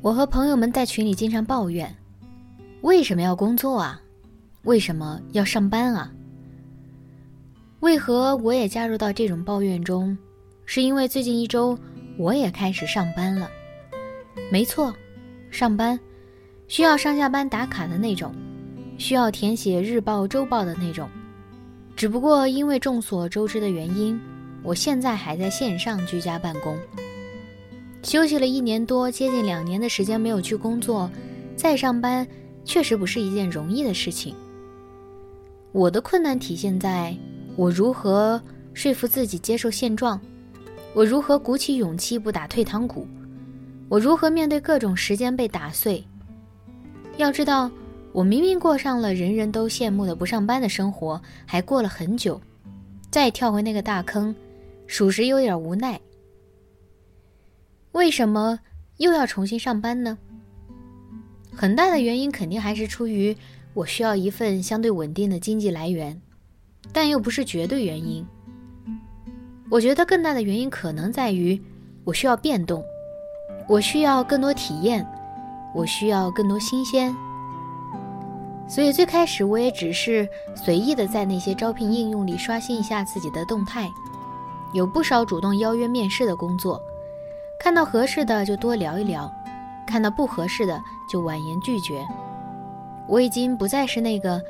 我和朋友们在群里经常抱怨：为什么要工作啊？为什么要上班啊？为何我也加入到这种抱怨中？是因为最近一周我也开始上班了。没错，上班需要上下班打卡的那种，需要填写日报、周报的那种。只不过因为众所周知的原因，我现在还在线上居家办公。休息了一年多，接近两年的时间没有去工作，再上班确实不是一件容易的事情。我的困难体现在我如何说服自己接受现状，我如何鼓起勇气不打退堂鼓，我如何面对各种时间被打碎。要知道，我明明过上了人人都羡慕的不上班的生活，还过了很久，再跳回那个大坑，属实有点无奈。为什么又要重新上班呢？很大的原因肯定还是出于我需要一份相对稳定的经济来源，但又不是绝对原因。我觉得更大的原因可能在于我需要变动，我需要更多体验，我需要更多新鲜。所以最开始我也只是随意的在那些招聘应用里刷新一下自己的动态，有不少主动邀约面试的工作。看到合适的就多聊一聊，看到不合适的就婉言拒绝。我已经不再是那个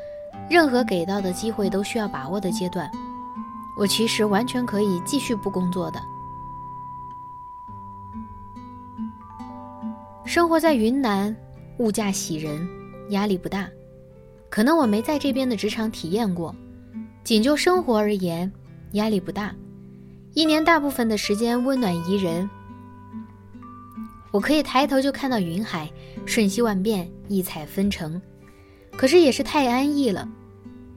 任何给到的机会都需要把握的阶段，我其实完全可以继续不工作的。生活在云南，物价喜人，压力不大。可能我没在这边的职场体验过，仅就生活而言，压力不大。一年大部分的时间温暖宜人。我可以抬头就看到云海，瞬息万变，异彩纷呈，可是也是太安逸了，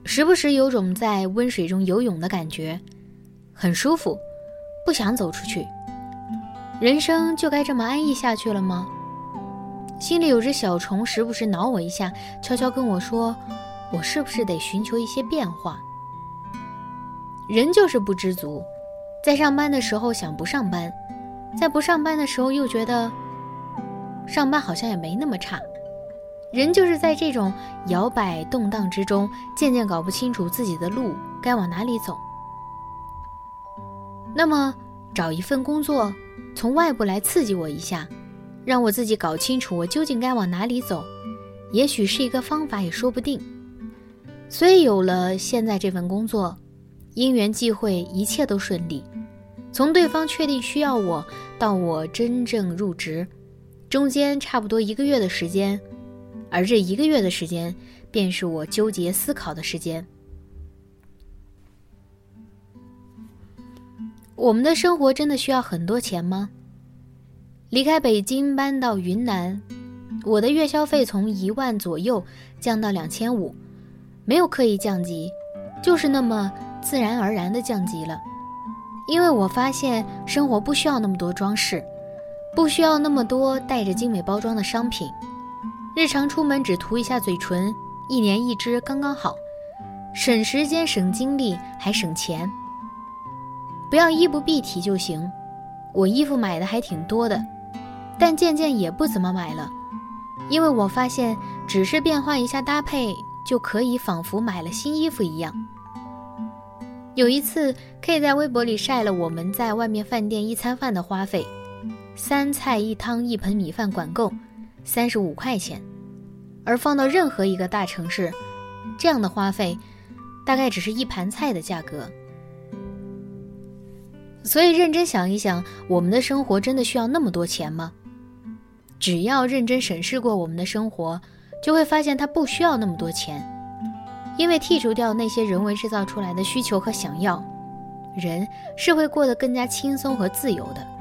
时不时有种在温水中游泳的感觉，很舒服，不想走出去。人生就该这么安逸下去了吗？心里有只小虫，时不时挠我一下，悄悄跟我说：“我是不是得寻求一些变化？”人就是不知足，在上班的时候想不上班，在不上班的时候又觉得。上班好像也没那么差，人就是在这种摇摆动荡之中，渐渐搞不清楚自己的路该往哪里走。那么，找一份工作，从外部来刺激我一下，让我自己搞清楚我究竟该往哪里走，也许是一个方法，也说不定。所以有了现在这份工作，因缘际会，一切都顺利。从对方确定需要我，到我真正入职。中间差不多一个月的时间，而这一个月的时间，便是我纠结思考的时间。我们的生活真的需要很多钱吗？离开北京搬到云南，我的月消费从一万左右降到两千五，没有刻意降级，就是那么自然而然的降级了。因为我发现生活不需要那么多装饰。不需要那么多带着精美包装的商品，日常出门只涂一下嘴唇，一年一支刚刚好，省时间省精力还省钱。不要衣不蔽体就行。我衣服买的还挺多的，但渐渐也不怎么买了，因为我发现只是变换一下搭配就可以仿佛买了新衣服一样。有一次，K 在微博里晒了我们在外面饭店一餐饭的花费。三菜一汤一盆米饭管够，三十五块钱，而放到任何一个大城市，这样的花费，大概只是一盘菜的价格。所以认真想一想，我们的生活真的需要那么多钱吗？只要认真审视过我们的生活，就会发现它不需要那么多钱，因为剔除掉那些人为制造出来的需求和想要，人是会过得更加轻松和自由的。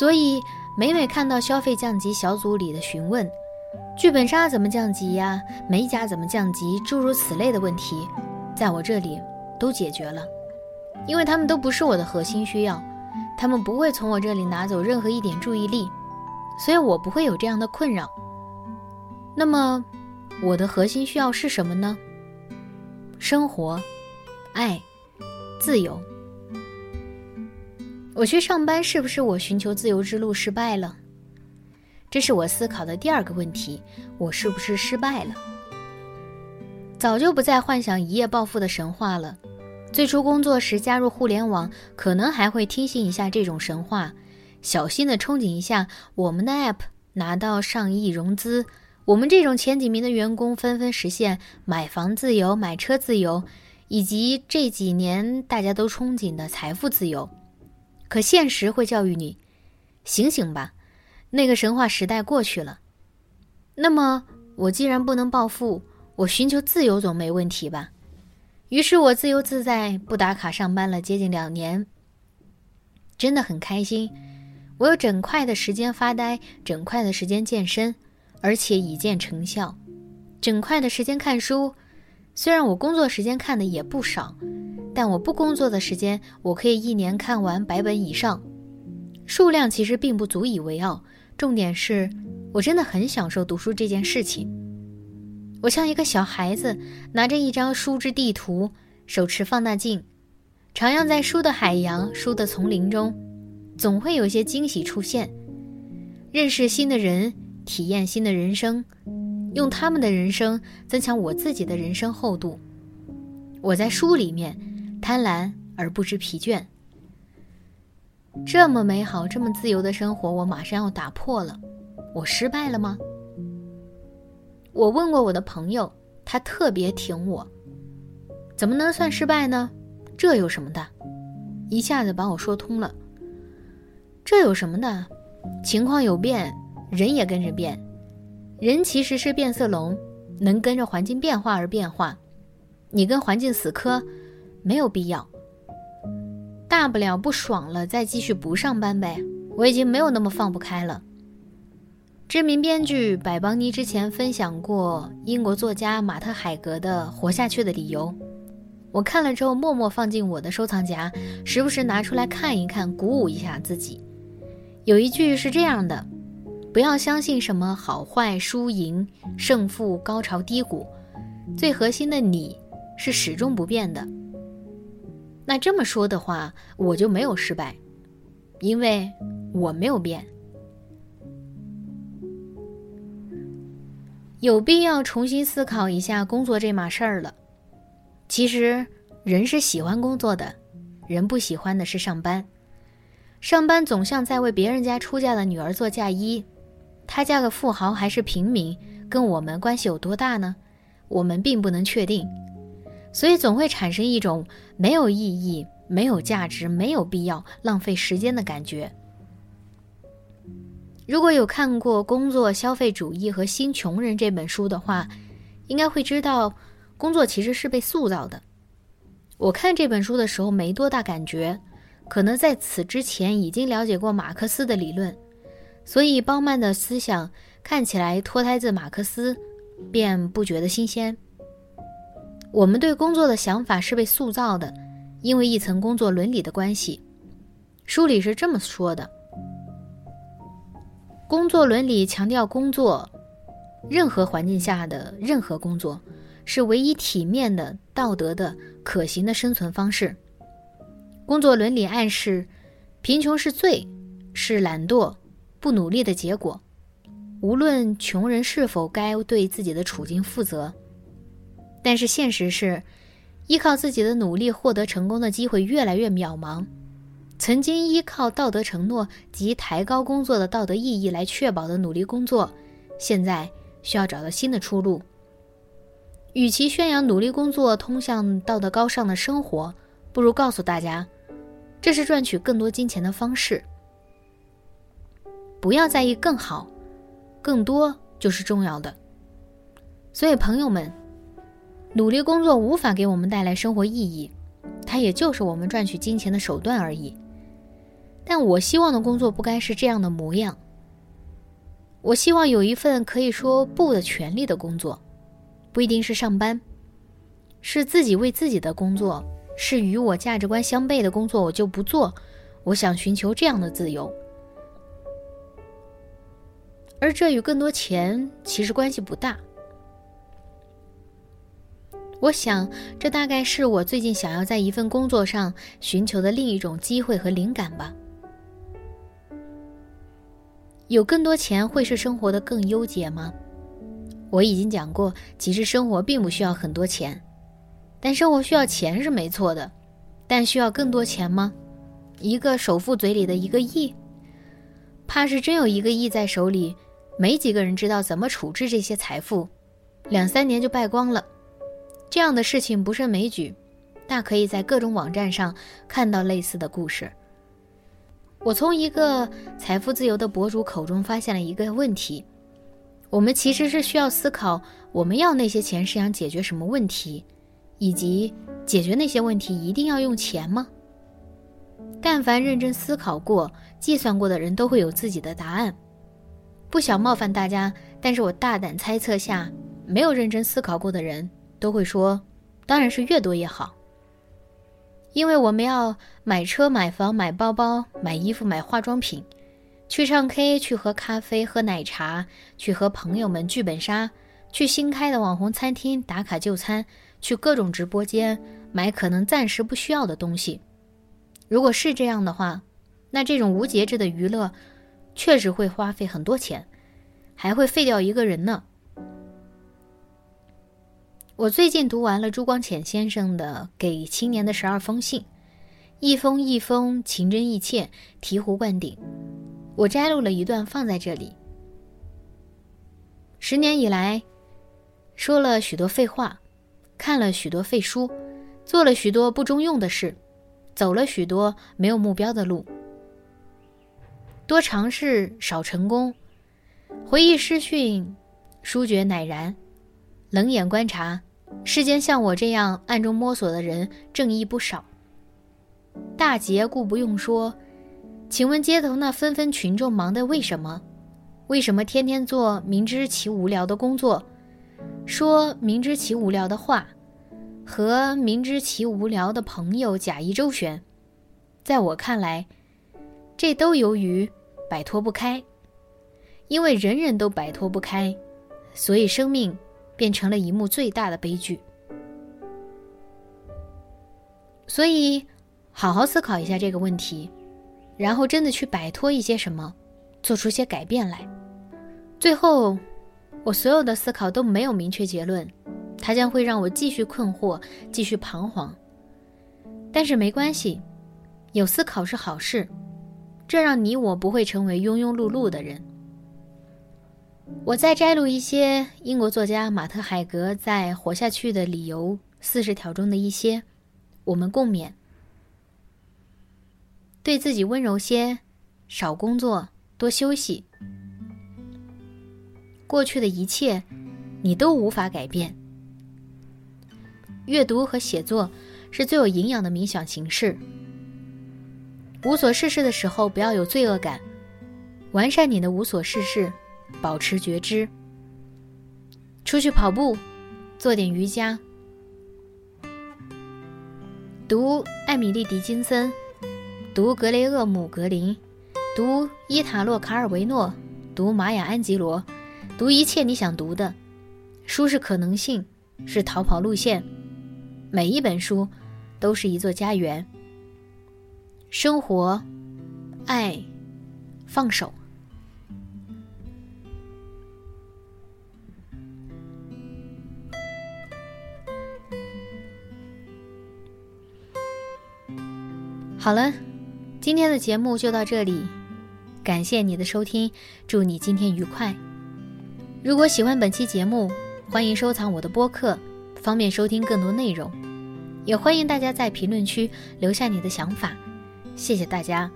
所以，每每看到消费降级小组里的询问，剧本杀怎么降级呀？美甲怎么降级？诸如此类的问题，在我这里都解决了，因为他们都不是我的核心需要，他们不会从我这里拿走任何一点注意力，所以我不会有这样的困扰。那么，我的核心需要是什么呢？生活、爱、自由。我去上班是不是我寻求自由之路失败了？这是我思考的第二个问题：我是不是失败了？早就不再幻想一夜暴富的神话了。最初工作时加入互联网，可能还会听信一下这种神话，小心的憧憬一下我们的 App 拿到上亿融资，我们这种前几名的员工纷纷实现买房自由、买车自由，以及这几年大家都憧憬的财富自由。可现实会教育你，醒醒吧。那个神话时代过去了，那么我既然不能暴富，我寻求自由总没问题吧？于是我自由自在，不打卡上班了接近两年，真的很开心。我有整块的时间发呆，整块的时间健身，而且已见成效。整块的时间看书，虽然我工作时间看的也不少，但我不工作的时间，我可以一年看完百本以上。数量其实并不足以为傲。重点是，我真的很享受读书这件事情。我像一个小孩子，拿着一张书之地图，手持放大镜，徜徉在书的海洋、书的丛林中，总会有些惊喜出现。认识新的人，体验新的人生，用他们的人生增强我自己的人生厚度。我在书里面贪婪而不知疲倦。这么美好、这么自由的生活，我马上要打破了，我失败了吗？我问过我的朋友，他特别挺我。怎么能算失败呢？这有什么的？一下子把我说通了。这有什么的？情况有变，人也跟着变。人其实是变色龙，能跟着环境变化而变化。你跟环境死磕，没有必要。大不了不爽了，再继续不上班呗。我已经没有那么放不开了。知名编剧百邦尼之前分享过英国作家马特海格的《活下去的理由》，我看了之后默默放进我的收藏夹，时不时拿出来看一看，鼓舞一下自己。有一句是这样的：不要相信什么好坏、输赢、胜负、高潮、低谷，最核心的你是始终不变的。那这么说的话，我就没有失败，因为我没有变。有必要重新思考一下工作这码事儿了。其实，人是喜欢工作的，人不喜欢的是上班。上班总像在为别人家出嫁的女儿做嫁衣，她嫁个富豪还是平民，跟我们关系有多大呢？我们并不能确定。所以总会产生一种没有意义、没有价值、没有必要浪费时间的感觉。如果有看过《工作、消费主义和新穷人》这本书的话，应该会知道，工作其实是被塑造的。我看这本书的时候没多大感觉，可能在此之前已经了解过马克思的理论，所以鲍曼的思想看起来脱胎自马克思，便不觉得新鲜。我们对工作的想法是被塑造的，因为一层工作伦理的关系。书里是这么说的：工作伦理强调工作，任何环境下的任何工作，是唯一体面的、道德的、可行的生存方式。工作伦理暗示，贫穷是罪，是懒惰、不努力的结果。无论穷人是否该对自己的处境负责。但是现实是，依靠自己的努力获得成功的机会越来越渺茫。曾经依靠道德承诺及抬高工作的道德意义来确保的努力工作，现在需要找到新的出路。与其宣扬努力工作通向道德高尚的生活，不如告诉大家，这是赚取更多金钱的方式。不要在意更好，更多就是重要的。所以，朋友们。努力工作无法给我们带来生活意义，它也就是我们赚取金钱的手段而已。但我希望的工作不该是这样的模样。我希望有一份可以说不的权利的工作，不一定是上班，是自己为自己的工作，是与我价值观相悖的工作，我就不做。我想寻求这样的自由，而这与更多钱其实关系不大。我想，这大概是我最近想要在一份工作上寻求的另一种机会和灵感吧。有更多钱会是生活的更优解吗？我已经讲过，其实生活并不需要很多钱，但生活需要钱是没错的，但需要更多钱吗？一个首富嘴里的一个亿，怕是真有一个亿在手里，没几个人知道怎么处置这些财富，两三年就败光了。这样的事情不胜枚举，大可以在各种网站上看到类似的故事。我从一个财富自由的博主口中发现了一个问题：我们其实是需要思考，我们要那些钱是想解决什么问题，以及解决那些问题一定要用钱吗？但凡认真思考过、计算过的人都会有自己的答案。不想冒犯大家，但是我大胆猜测下，没有认真思考过的人都会说：“当然是越多越好。”因为我们要买车、买房、买包包、买衣服、买化妆品，去唱 K、去喝咖啡、喝奶茶，去和朋友们剧本杀，去新开的网红餐厅打卡就餐，去各种直播间买可能暂时不需要的东西。如果是这样的话，那这种无节制的娱乐，确实会花费很多钱，还会废掉一个人呢。我最近读完了朱光潜先生的《给青年的十二封信》，一封一封情真意切，醍醐灌顶。我摘录了一段放在这里。十年以来，说了许多废话，看了许多废书，做了许多不中用的事。走了许多没有目标的路，多尝试少成功，回忆师训，书觉乃然，冷眼观察，世间像我这样暗中摸索的人正义不少。大劫故不用说，请问街头那纷纷群众忙的为什么？为什么天天做明知其无聊的工作，说明知其无聊的话？和明知其无聊的朋友假意周旋，在我看来，这都由于摆脱不开。因为人人都摆脱不开，所以生命变成了一幕最大的悲剧。所以，好好思考一下这个问题，然后真的去摆脱一些什么，做出些改变来。最后，我所有的思考都没有明确结论。它将会让我继续困惑，继续彷徨。但是没关系，有思考是好事，这让你我不会成为庸庸碌碌的人。我再摘录一些英国作家马特海格在《活下去的理由四十条》中的一些，我们共勉：对自己温柔些，少工作，多休息。过去的一切，你都无法改变。阅读和写作是最有营养的冥想形式。无所事事的时候，不要有罪恶感，完善你的无所事事，保持觉知。出去跑步，做点瑜伽，读艾米丽·狄金森，读格雷厄姆·格林，读伊塔洛·卡尔维诺，读玛雅·安吉罗，读一切你想读的书是可能性，是逃跑路线。每一本书，都是一座家园。生活，爱，放手。好了，今天的节目就到这里，感谢你的收听，祝你今天愉快。如果喜欢本期节目，欢迎收藏我的播客。方便收听更多内容，也欢迎大家在评论区留下你的想法。谢谢大家！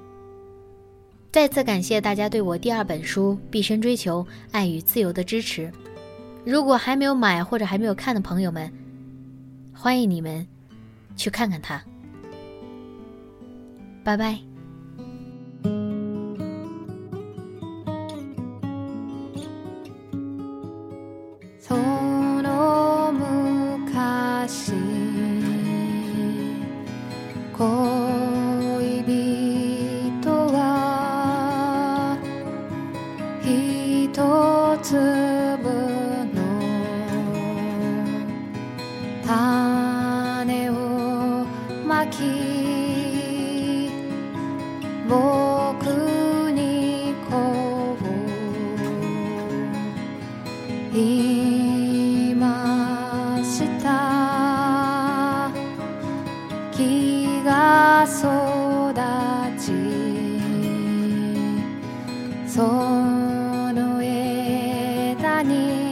再次感谢大家对我第二本书《毕生追求爱与自由》的支持。如果还没有买或者还没有看的朋友们，欢迎你们去看看它。バイバイ。その昔恋人は一つ money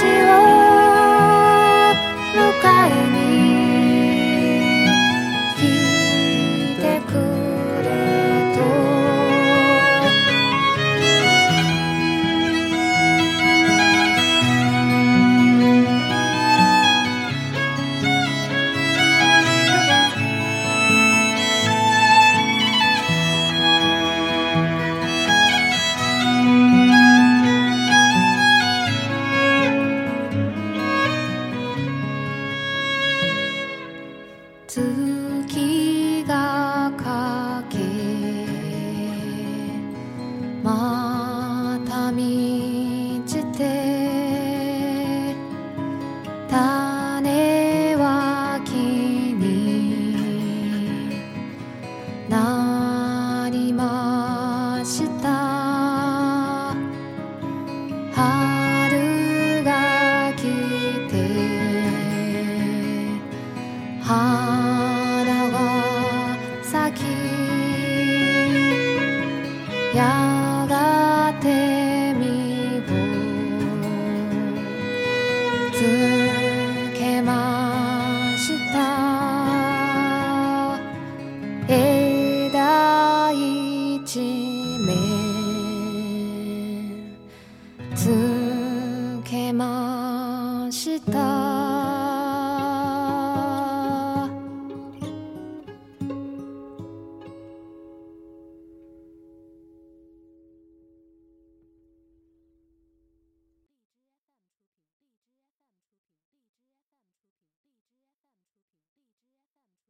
私を迎えに stood.